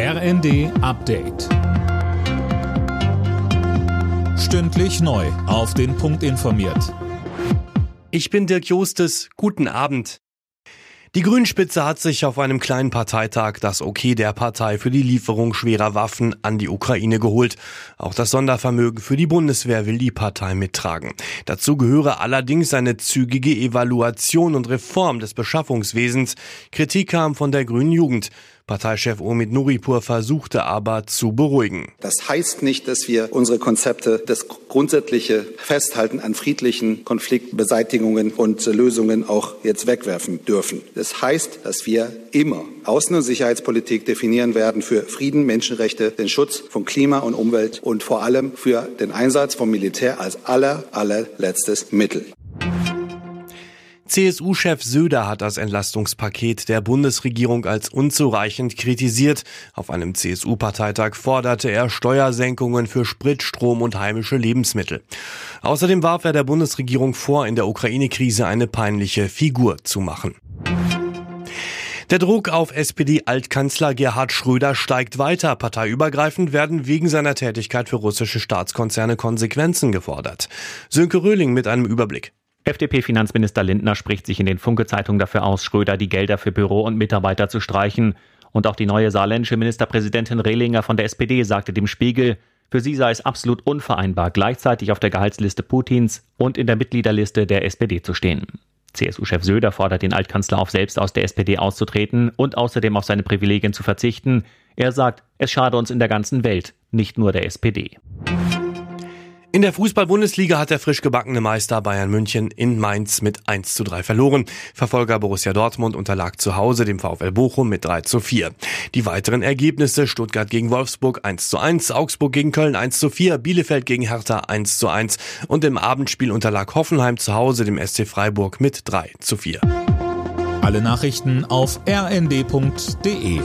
RND Update. Stündlich neu. Auf den Punkt informiert. Ich bin Dirk Jostes. Guten Abend. Die Grünspitze hat sich auf einem kleinen Parteitag das Okay der Partei für die Lieferung schwerer Waffen an die Ukraine geholt. Auch das Sondervermögen für die Bundeswehr will die Partei mittragen. Dazu gehöre allerdings eine zügige Evaluation und Reform des Beschaffungswesens. Kritik kam von der Grünen Jugend. Parteichef Omid Nuripur versuchte aber zu beruhigen. Das heißt nicht, dass wir unsere Konzepte, das grundsätzliche Festhalten an friedlichen Konfliktbeseitigungen und Lösungen auch jetzt wegwerfen dürfen. Das heißt, dass wir immer Außen- und Sicherheitspolitik definieren werden für Frieden, Menschenrechte, den Schutz von Klima und Umwelt und vor allem für den Einsatz vom Militär als aller, allerletztes Mittel. CSU-Chef Söder hat das Entlastungspaket der Bundesregierung als unzureichend kritisiert. Auf einem CSU-Parteitag forderte er Steuersenkungen für Sprit, Strom und heimische Lebensmittel. Außerdem warf er der Bundesregierung vor, in der Ukraine-Krise eine peinliche Figur zu machen. Der Druck auf SPD-Altkanzler Gerhard Schröder steigt weiter. Parteiübergreifend werden wegen seiner Tätigkeit für russische Staatskonzerne Konsequenzen gefordert. Sönke Röhling mit einem Überblick. FDP-Finanzminister Lindner spricht sich in den Funke-Zeitungen dafür aus, Schröder die Gelder für Büro und Mitarbeiter zu streichen. Und auch die neue saarländische Ministerpräsidentin Rehlinger von der SPD sagte dem Spiegel, für sie sei es absolut unvereinbar, gleichzeitig auf der Gehaltsliste Putins und in der Mitgliederliste der SPD zu stehen. CSU-Chef Söder fordert den Altkanzler auf, selbst aus der SPD auszutreten und außerdem auf seine Privilegien zu verzichten. Er sagt, es schade uns in der ganzen Welt, nicht nur der SPD. In der Fußball-Bundesliga hat der frisch gebackene Meister Bayern München in Mainz mit 1 zu 3 verloren. Verfolger Borussia Dortmund unterlag zu Hause dem VfL Bochum mit 3 zu 4. Die weiteren Ergebnisse Stuttgart gegen Wolfsburg 1 zu 1, Augsburg gegen Köln 1 zu 4, Bielefeld gegen Hertha 1 zu 1 und im Abendspiel unterlag Hoffenheim zu Hause dem SC Freiburg mit 3 zu 4. Alle Nachrichten auf rnd.de